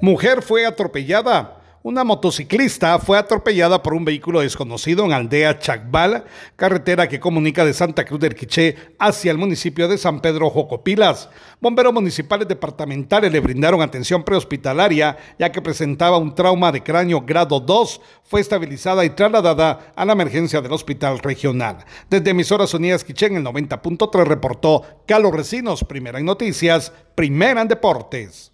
Mujer fue atropellada. Una motociclista fue atropellada por un vehículo desconocido en aldea Chacbal, carretera que comunica de Santa Cruz del Quiché hacia el municipio de San Pedro Jocopilas. Bomberos municipales departamentales le brindaron atención prehospitalaria ya que presentaba un trauma de cráneo grado 2. Fue estabilizada y trasladada a la emergencia del hospital regional. Desde Emisoras Unidas Quiché en el 90.3 reportó Carlos Recinos, primera en noticias, primera en deportes.